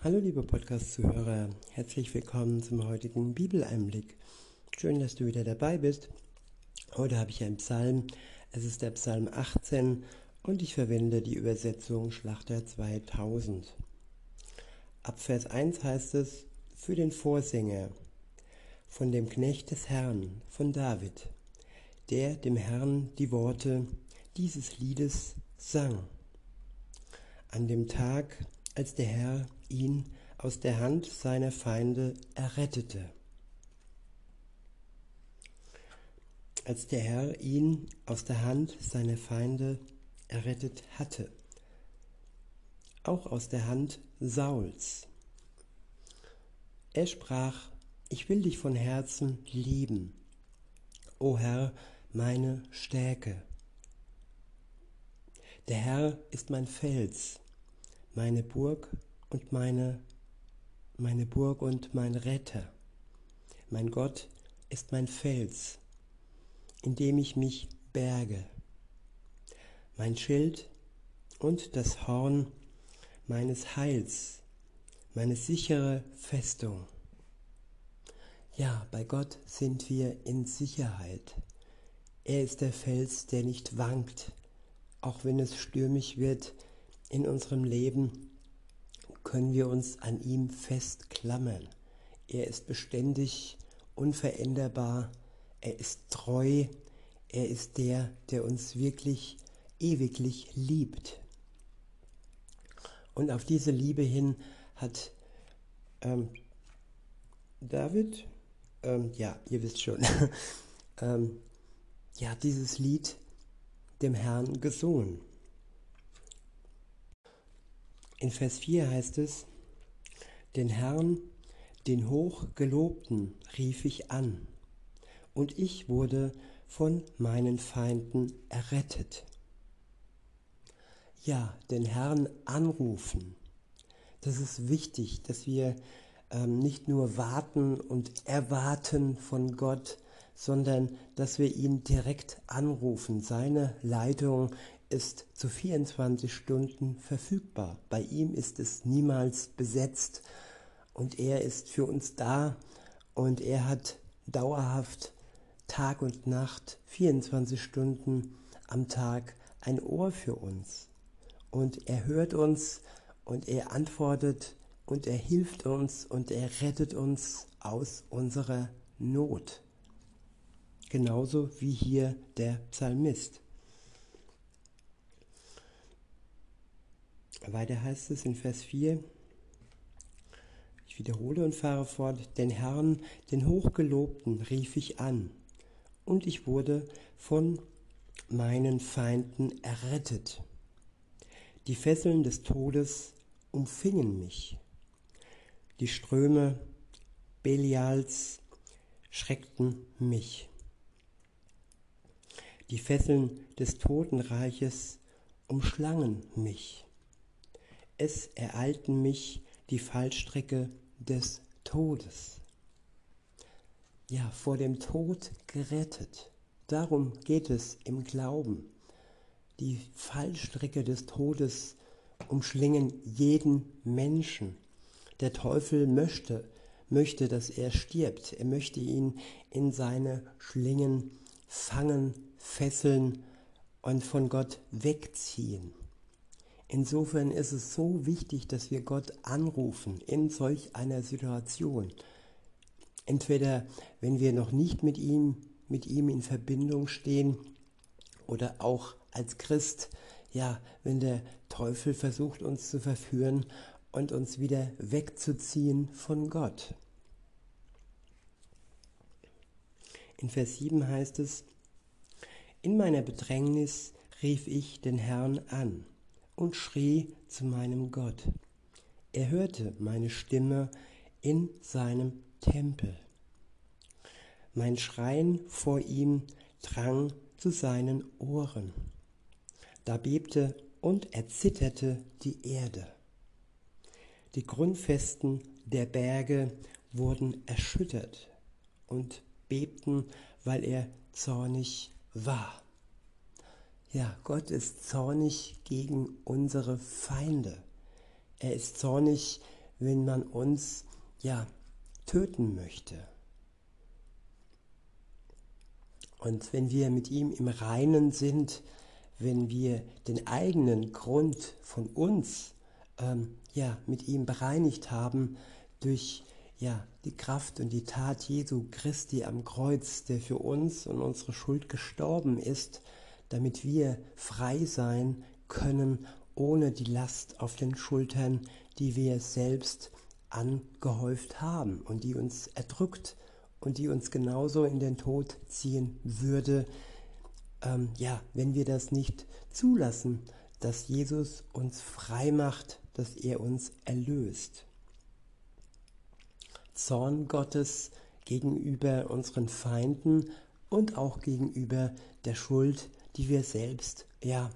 Hallo liebe Podcast-Zuhörer, herzlich willkommen zum heutigen Bibeleinblick. Schön, dass du wieder dabei bist. Heute habe ich einen Psalm, es ist der Psalm 18 und ich verwende die Übersetzung Schlachter 2000. Ab Vers 1 heißt es, für den Vorsänger, von dem Knecht des Herrn, von David, der dem Herrn die Worte dieses Liedes sang. An dem Tag, als der Herr ihn aus der Hand seiner Feinde errettete. Als der Herr ihn aus der Hand seiner Feinde errettet hatte, auch aus der Hand Sauls. Er sprach, ich will dich von Herzen lieben, o Herr, meine Stärke. Der Herr ist mein Fels, meine Burg und meine, meine Burg und mein Retter. Mein Gott ist mein Fels, in dem ich mich berge. Mein Schild und das Horn meines Heils, meine sichere Festung. Ja, bei Gott sind wir in Sicherheit. Er ist der Fels, der nicht wankt, auch wenn es stürmisch wird in unserem Leben können wir uns an ihm festklammern. Er ist beständig, unveränderbar, er ist treu, er ist der, der uns wirklich ewiglich liebt. Und auf diese Liebe hin hat ähm, David, ähm, ja, ihr wisst schon, ähm, ja, dieses Lied dem Herrn gesungen. In Vers 4 heißt es, den Herrn, den Hochgelobten, rief ich an, und ich wurde von meinen Feinden errettet. Ja, den Herrn anrufen. Das ist wichtig, dass wir ähm, nicht nur warten und erwarten von Gott, sondern dass wir ihn direkt anrufen. Seine Leitung ist zu 24 Stunden verfügbar. Bei ihm ist es niemals besetzt und er ist für uns da und er hat dauerhaft Tag und Nacht, 24 Stunden am Tag ein Ohr für uns. Und er hört uns und er antwortet und er hilft uns und er rettet uns aus unserer Not. Genauso wie hier der Psalmist. Weiter heißt es in Vers 4, ich wiederhole und fahre fort, den Herrn, den Hochgelobten, rief ich an, und ich wurde von meinen Feinden errettet. Die Fesseln des Todes umfingen mich. Die Ströme Belials schreckten mich. Die Fesseln des Totenreiches umschlangen mich es ereilten mich die Fallstrecke des Todes. Ja, vor dem Tod gerettet. Darum geht es im Glauben. Die Fallstrecke des Todes umschlingen jeden Menschen. Der Teufel möchte, möchte, dass er stirbt. Er möchte ihn in seine Schlingen fangen, fesseln und von Gott wegziehen. Insofern ist es so wichtig, dass wir Gott anrufen in solch einer Situation. Entweder wenn wir noch nicht mit ihm, mit ihm in Verbindung stehen oder auch als Christ, ja, wenn der Teufel versucht uns zu verführen und uns wieder wegzuziehen von Gott. In Vers 7 heißt es, in meiner Bedrängnis rief ich den Herrn an und schrie zu meinem Gott. Er hörte meine Stimme in seinem Tempel. Mein Schreien vor ihm drang zu seinen Ohren. Da bebte und erzitterte die Erde. Die Grundfesten der Berge wurden erschüttert und bebten, weil er zornig war. Ja, Gott ist zornig gegen unsere Feinde. Er ist zornig, wenn man uns ja töten möchte. Und wenn wir mit ihm im Reinen sind, wenn wir den eigenen Grund von uns ähm, ja, mit ihm bereinigt haben durch ja, die Kraft und die Tat Jesu Christi am Kreuz, der für uns und unsere Schuld gestorben ist, damit wir frei sein können, ohne die Last auf den Schultern, die wir selbst angehäuft haben und die uns erdrückt und die uns genauso in den Tod ziehen würde, ähm, ja, wenn wir das nicht zulassen, dass Jesus uns frei macht, dass er uns erlöst. Zorn Gottes gegenüber unseren Feinden und auch gegenüber der Schuld, die wir selbst ja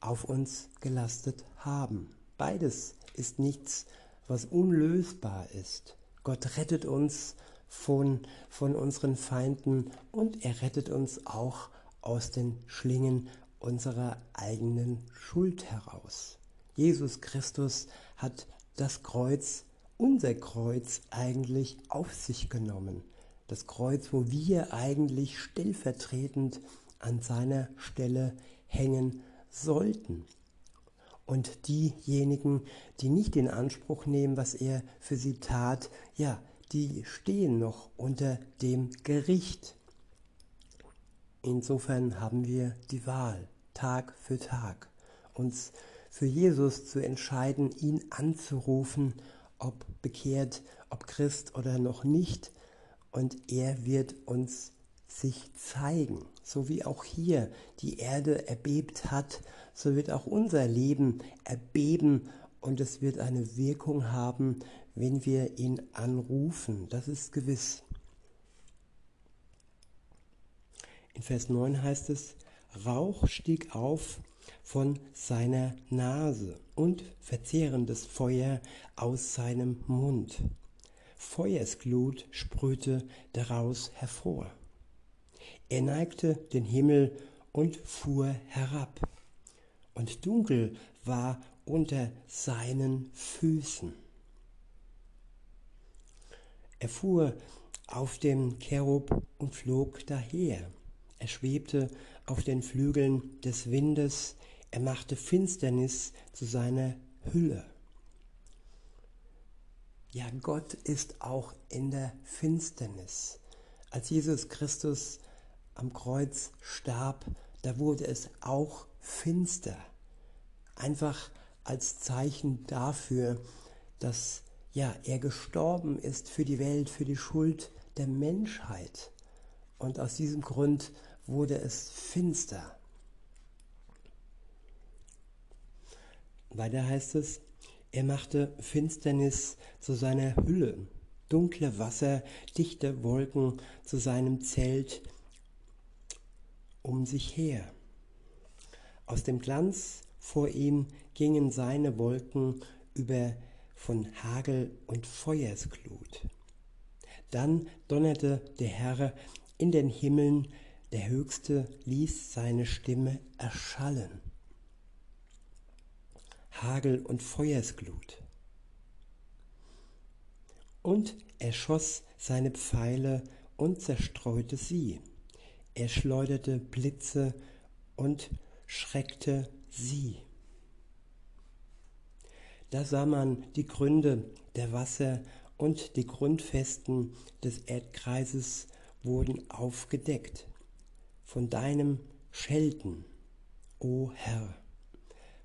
auf uns gelastet haben. Beides ist nichts, was unlösbar ist. Gott rettet uns von, von unseren Feinden und er rettet uns auch aus den Schlingen unserer eigenen Schuld heraus. Jesus Christus hat das Kreuz, unser Kreuz eigentlich auf sich genommen. Das Kreuz, wo wir eigentlich stellvertretend an seiner Stelle hängen sollten. Und diejenigen, die nicht in Anspruch nehmen, was er für sie tat, ja, die stehen noch unter dem Gericht. Insofern haben wir die Wahl, Tag für Tag, uns für Jesus zu entscheiden, ihn anzurufen, ob bekehrt, ob Christ oder noch nicht. Und er wird uns sich zeigen. So wie auch hier die Erde erbebt hat, so wird auch unser Leben erbeben und es wird eine Wirkung haben, wenn wir ihn anrufen. Das ist gewiss. In Vers 9 heißt es, Rauch stieg auf von seiner Nase und verzehrendes Feuer aus seinem Mund. Feuersglut sprühte daraus hervor. Er neigte den Himmel und fuhr herab, und dunkel war unter seinen Füßen. Er fuhr auf dem Cherub und flog daher. Er schwebte auf den Flügeln des Windes, er machte Finsternis zu seiner Hülle. Ja, Gott ist auch in der Finsternis. Als Jesus Christus am Kreuz starb, da wurde es auch finster. Einfach als Zeichen dafür, dass ja, er gestorben ist für die Welt, für die Schuld der Menschheit. Und aus diesem Grund wurde es finster. Weiter heißt es, er machte Finsternis zu seiner Hülle, dunkle Wasser, dichte Wolken zu seinem Zelt um sich her. Aus dem Glanz vor ihm gingen seine Wolken über von Hagel und Feuersglut. Dann donnerte der Herr in den Himmeln der Höchste ließ seine Stimme erschallen. Hagel und Feuersglut. Und er schoss seine Pfeile und zerstreute sie. Er schleuderte Blitze und schreckte sie. Da sah man die Gründe der Wasser und die Grundfesten des Erdkreises wurden aufgedeckt von deinem Schelten, o Herr,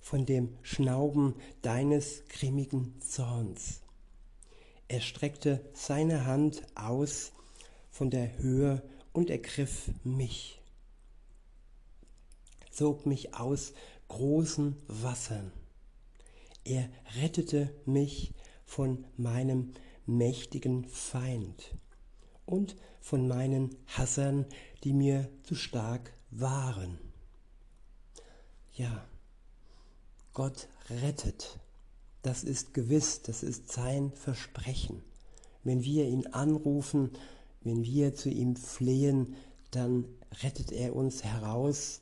von dem Schnauben deines grimmigen Zorns. Er streckte seine Hand aus von der Höhe und ergriff mich, zog mich aus großen Wassern. Er rettete mich von meinem mächtigen Feind und von meinen Hassern, die mir zu stark waren. Ja, Gott rettet. Das ist gewiss, das ist sein Versprechen. Wenn wir ihn anrufen, wenn wir zu ihm flehen, dann rettet er uns heraus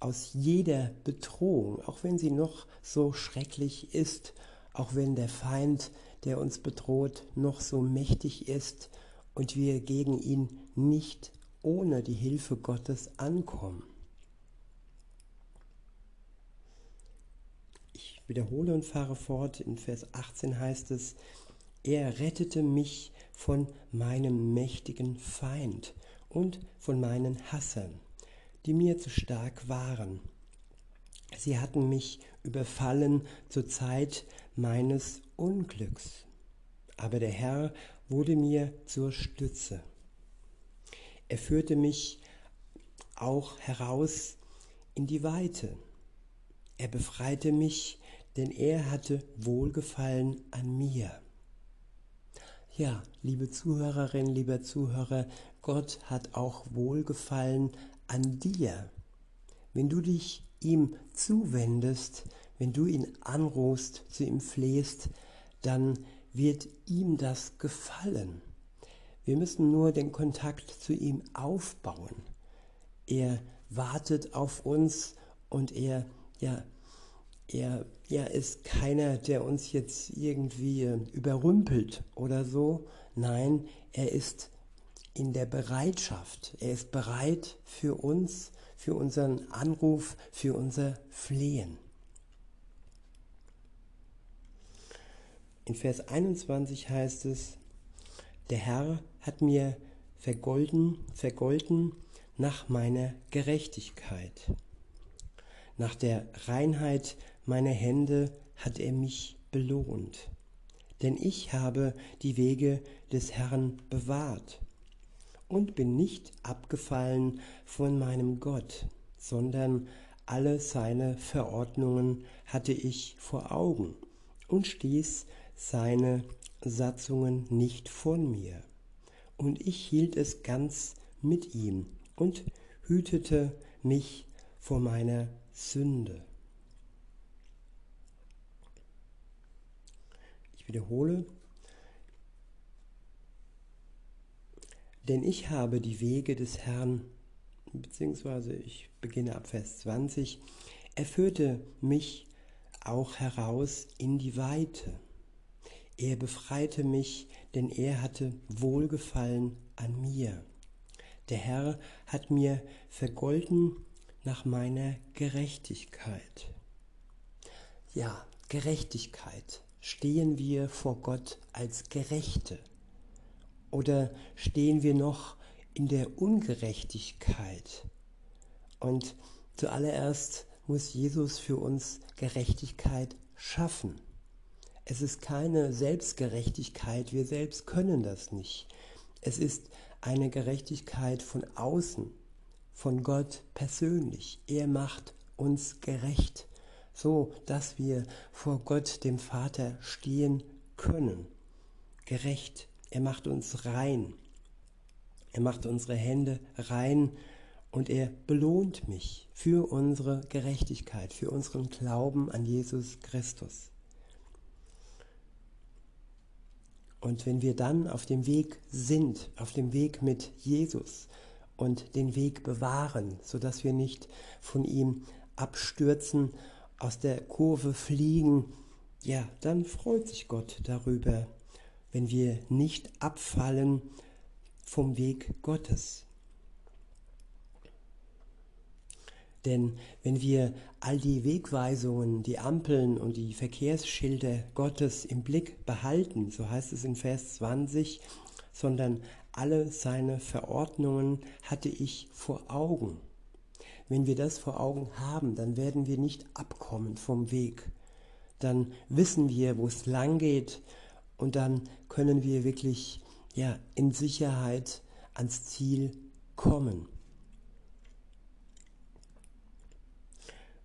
aus jeder Bedrohung, auch wenn sie noch so schrecklich ist, auch wenn der Feind, der uns bedroht, noch so mächtig ist und wir gegen ihn nicht ohne die Hilfe Gottes ankommen. Ich wiederhole und fahre fort. In Vers 18 heißt es, er rettete mich von meinem mächtigen Feind und von meinen Hassern, die mir zu stark waren. Sie hatten mich überfallen zur Zeit meines Unglücks. Aber der Herr wurde mir zur Stütze. Er führte mich auch heraus in die Weite. Er befreite mich, denn er hatte Wohlgefallen an mir. Ja, liebe Zuhörerinnen, lieber Zuhörer, Gott hat auch Wohlgefallen an dir. Wenn du dich ihm zuwendest, wenn du ihn anrufst, zu ihm flehst, dann wird ihm das gefallen. Wir müssen nur den Kontakt zu ihm aufbauen. Er wartet auf uns und er, ja, er, er ist keiner, der uns jetzt irgendwie überrümpelt oder so. Nein, er ist in der Bereitschaft. Er ist bereit für uns, für unseren Anruf, für unser Flehen. In Vers 21 heißt es, der Herr hat mir vergolden, vergolten nach meiner Gerechtigkeit. Nach der Reinheit meiner Hände hat er mich belohnt. Denn ich habe die Wege des Herrn bewahrt und bin nicht abgefallen von meinem Gott, sondern alle seine Verordnungen hatte ich vor Augen und stieß seine Satzungen nicht von mir. Und ich hielt es ganz mit ihm und hütete mich vor meiner Sünde. Wiederhole, Denn ich habe die Wege des Herrn, beziehungsweise ich beginne ab Vers 20, er führte mich auch heraus in die Weite. Er befreite mich, denn er hatte Wohlgefallen an mir. Der Herr hat mir vergolten nach meiner Gerechtigkeit. Ja, Gerechtigkeit. Stehen wir vor Gott als Gerechte? Oder stehen wir noch in der Ungerechtigkeit? Und zuallererst muss Jesus für uns Gerechtigkeit schaffen. Es ist keine Selbstgerechtigkeit, wir selbst können das nicht. Es ist eine Gerechtigkeit von außen, von Gott persönlich. Er macht uns gerecht, so dass wir vor Gott, dem Vater, stehen können. Gerecht er macht uns rein. Er macht unsere Hände rein und er belohnt mich für unsere Gerechtigkeit, für unseren Glauben an Jesus Christus. Und wenn wir dann auf dem Weg sind, auf dem Weg mit Jesus und den Weg bewahren, sodass wir nicht von ihm abstürzen, aus der Kurve fliegen, ja, dann freut sich Gott darüber, wenn wir nicht abfallen vom Weg Gottes. Denn wenn wir all die Wegweisungen, die Ampeln und die Verkehrsschilder Gottes im Blick behalten, so heißt es in Vers 20, sondern alle seine Verordnungen hatte ich vor Augen. Wenn wir das vor Augen haben, dann werden wir nicht abkommen vom Weg. Dann wissen wir, wo es lang geht und dann können wir wirklich ja, in Sicherheit ans Ziel kommen.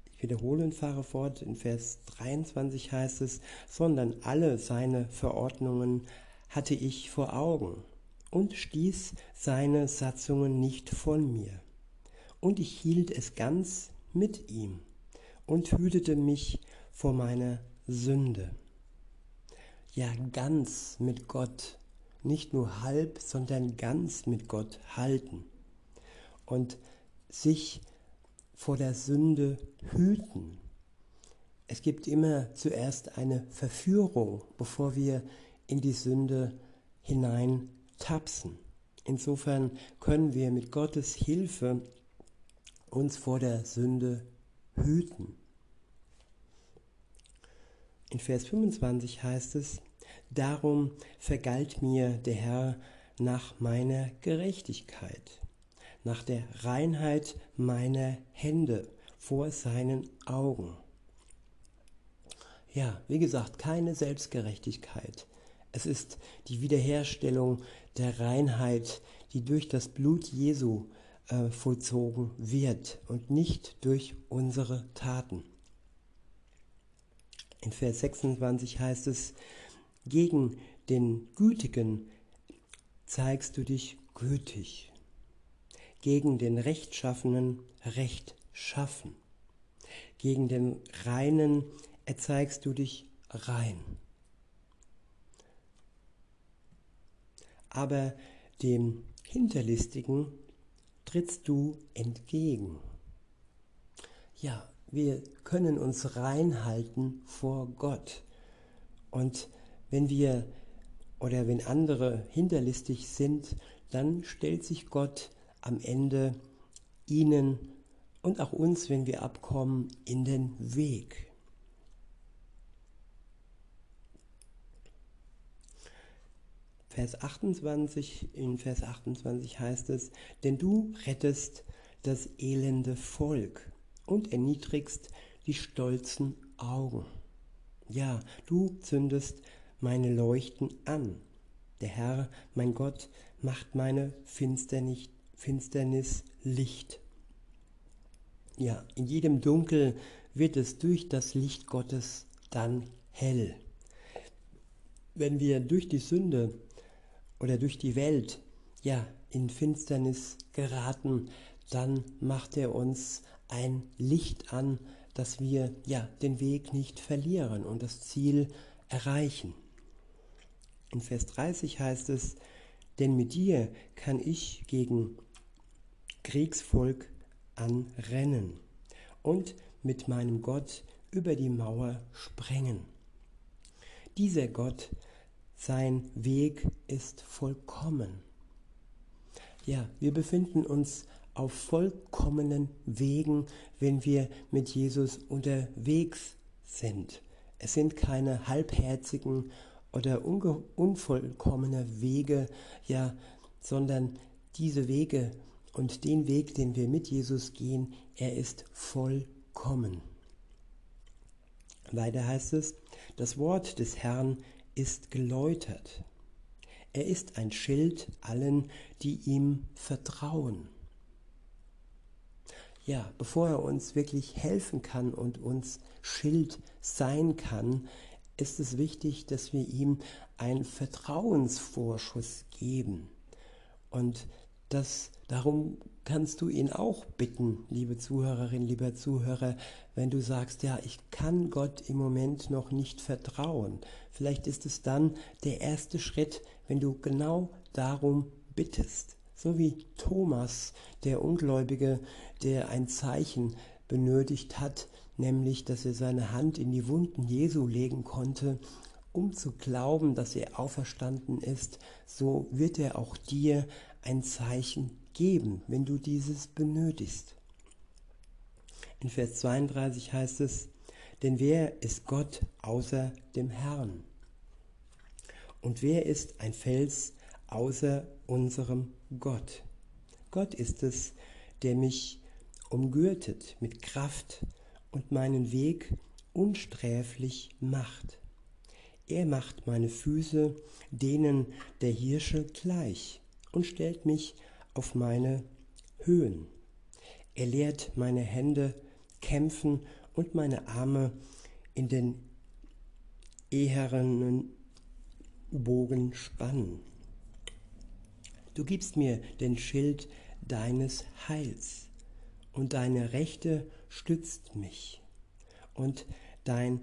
Ich wiederhole und fahre fort. In Vers 23 heißt es, sondern alle seine Verordnungen hatte ich vor Augen und stieß seine Satzungen nicht von mir. Und ich hielt es ganz mit ihm und hütete mich vor meiner Sünde ja ganz mit Gott, nicht nur halb, sondern ganz mit Gott halten und sich vor der Sünde hüten. Es gibt immer zuerst eine Verführung, bevor wir in die Sünde hinein tapsen. Insofern können wir mit Gottes Hilfe uns vor der Sünde hüten. In Vers 25 heißt es, Darum vergalt mir der Herr nach meiner Gerechtigkeit, nach der Reinheit meiner Hände vor seinen Augen. Ja, wie gesagt, keine Selbstgerechtigkeit. Es ist die Wiederherstellung der Reinheit, die durch das Blut Jesu äh, vollzogen wird und nicht durch unsere Taten. In Vers 26 heißt es, gegen den Gütigen zeigst du dich gütig, gegen den Rechtschaffenen rechtschaffen, gegen den Reinen erzeigst du dich rein. Aber dem Hinterlistigen trittst du entgegen. Ja, wir können uns reinhalten vor Gott. Und wenn wir oder wenn andere hinterlistig sind, dann stellt sich Gott am Ende ihnen und auch uns, wenn wir abkommen, in den Weg. Vers 28, in Vers 28 heißt es, denn du rettest das elende Volk und erniedrigst die stolzen Augen. Ja, du zündest meine Leuchten an. Der Herr, mein Gott, macht meine Finsternis, Licht. Ja, in jedem Dunkel wird es durch das Licht Gottes dann hell. Wenn wir durch die Sünde oder durch die Welt ja in Finsternis geraten, dann macht er uns ein Licht an, dass wir ja den Weg nicht verlieren und das Ziel erreichen. In Vers 30 heißt es, denn mit dir kann ich gegen Kriegsvolk anrennen und mit meinem Gott über die Mauer sprengen. Dieser Gott sein Weg ist vollkommen. Ja, wir befinden uns auf vollkommenen Wegen, wenn wir mit Jesus unterwegs sind. Es sind keine halbherzigen oder unvollkommene Wege, ja, sondern diese Wege und den Weg, den wir mit Jesus gehen, er ist vollkommen. Weiter heißt es, das Wort des Herrn ist geläutert. Er ist ein Schild allen, die ihm vertrauen. Ja, bevor er uns wirklich helfen kann und uns Schild sein kann, ist es wichtig, dass wir ihm einen Vertrauensvorschuss geben. Und das, darum kannst du ihn auch bitten, liebe Zuhörerin, lieber Zuhörer, wenn du sagst, ja, ich kann Gott im Moment noch nicht vertrauen. Vielleicht ist es dann der erste Schritt, wenn du genau darum bittest. So wie Thomas, der Ungläubige, der ein Zeichen benötigt hat, nämlich dass er seine Hand in die Wunden Jesu legen konnte, um zu glauben, dass er auferstanden ist, so wird er auch dir ein Zeichen geben, wenn du dieses benötigst. In Vers 32 heißt es, denn wer ist Gott außer dem Herrn? Und wer ist ein Fels außer unserem Gott? Gott ist es, der mich umgürtet mit Kraft und meinen Weg unsträflich macht. Er macht meine Füße denen der Hirsche gleich und stellt mich auf meine Höhen. Er lehrt meine Hände kämpfen und meine Arme in den ehernen Bogen spannen. Du gibst mir den Schild deines Heils und deine Rechte stützt mich und dein,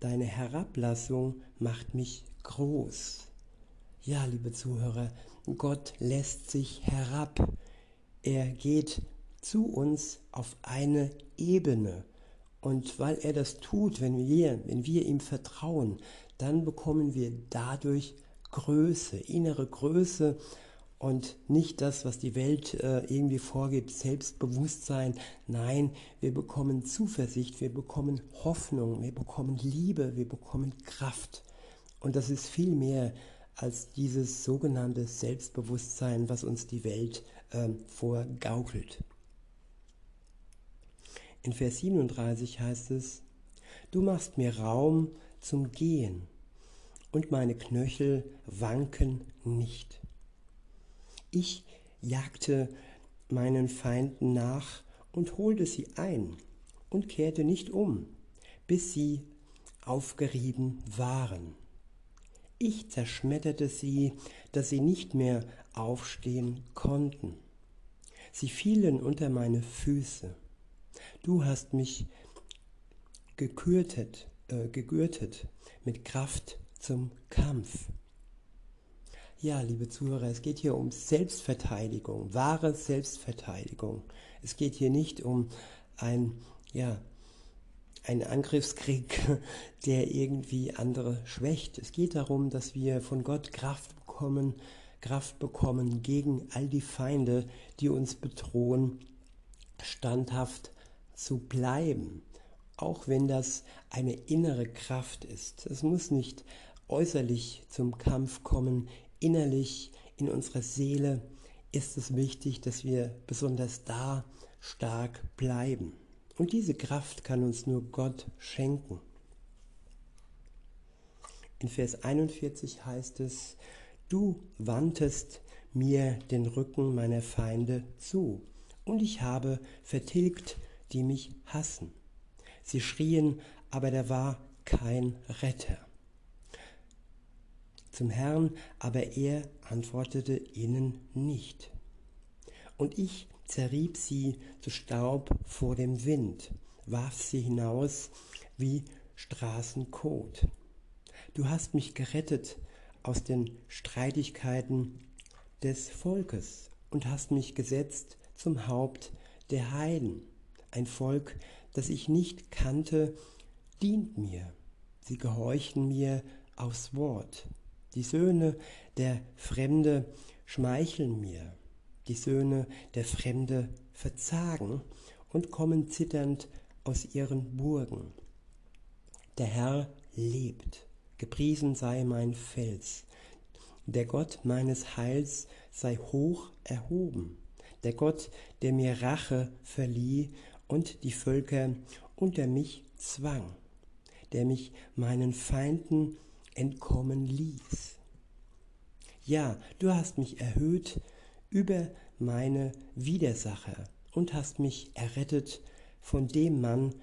deine Herablassung macht mich groß. Ja, liebe Zuhörer, Gott lässt sich herab. Er geht zu uns auf eine Ebene Und weil er das tut, wenn wir, wenn wir ihm vertrauen, dann bekommen wir dadurch Größe, innere Größe und nicht das, was die Welt äh, irgendwie vorgibt, Selbstbewusstsein. Nein, wir bekommen Zuversicht, wir bekommen Hoffnung, wir bekommen Liebe, wir bekommen Kraft. Und das ist viel mehr als dieses sogenannte Selbstbewusstsein, was uns die Welt äh, vorgaukelt. In Vers 37 heißt es, Du machst mir Raum zum Gehen und meine Knöchel wanken nicht. Ich jagte meinen Feinden nach und holte sie ein und kehrte nicht um, bis sie aufgerieben waren. Ich zerschmetterte sie, dass sie nicht mehr aufstehen konnten. Sie fielen unter meine Füße. Du hast mich gekürtet, äh, gegürtet mit Kraft zum Kampf. Ja, liebe Zuhörer, es geht hier um Selbstverteidigung, wahre Selbstverteidigung. Es geht hier nicht um ein, ja, einen Angriffskrieg, der irgendwie andere schwächt. Es geht darum, dass wir von Gott Kraft bekommen, Kraft bekommen gegen all die Feinde, die uns bedrohen, standhaft zu bleiben. Auch wenn das eine innere Kraft ist. Es muss nicht äußerlich zum Kampf kommen, innerlich in unserer Seele ist es wichtig, dass wir besonders da stark bleiben. Und diese Kraft kann uns nur Gott schenken. In Vers 41 heißt es, du wandtest mir den Rücken meiner Feinde zu, und ich habe vertilgt, die mich hassen. Sie schrien, aber da war kein Retter zum Herrn, aber er antwortete ihnen nicht. Und ich zerrieb sie zu Staub vor dem Wind, warf sie hinaus wie Straßenkot. Du hast mich gerettet aus den Streitigkeiten des Volkes und hast mich gesetzt zum Haupt der Heiden. Ein Volk, das ich nicht kannte, dient mir. Sie gehorchen mir aufs Wort. Die Söhne der Fremde schmeicheln mir. Die Söhne der Fremde verzagen und kommen zitternd aus ihren Burgen. Der Herr lebt, gepriesen sei mein Fels. Der Gott meines Heils sei hoch erhoben. Der Gott, der mir Rache verlieh und die Völker unter mich zwang, der mich meinen Feinden entkommen ließ. Ja, du hast mich erhöht über meine Widersacher und hast mich errettet von dem Mann,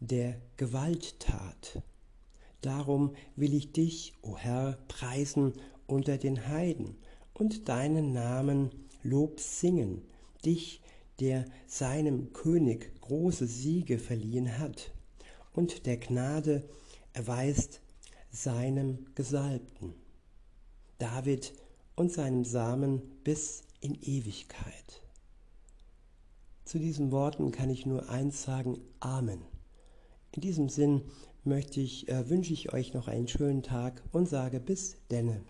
der Gewalt tat. Darum will ich dich, o oh Herr, preisen unter den Heiden und deinen Namen Lob singen, dich, der seinem König große Siege verliehen hat und der Gnade erweist seinem Gesalbten, David und seinem Samen bis in Ewigkeit. Zu diesen Worten kann ich nur eins sagen, Amen. In diesem Sinn möchte ich, äh, wünsche ich euch noch einen schönen Tag und sage bis denne.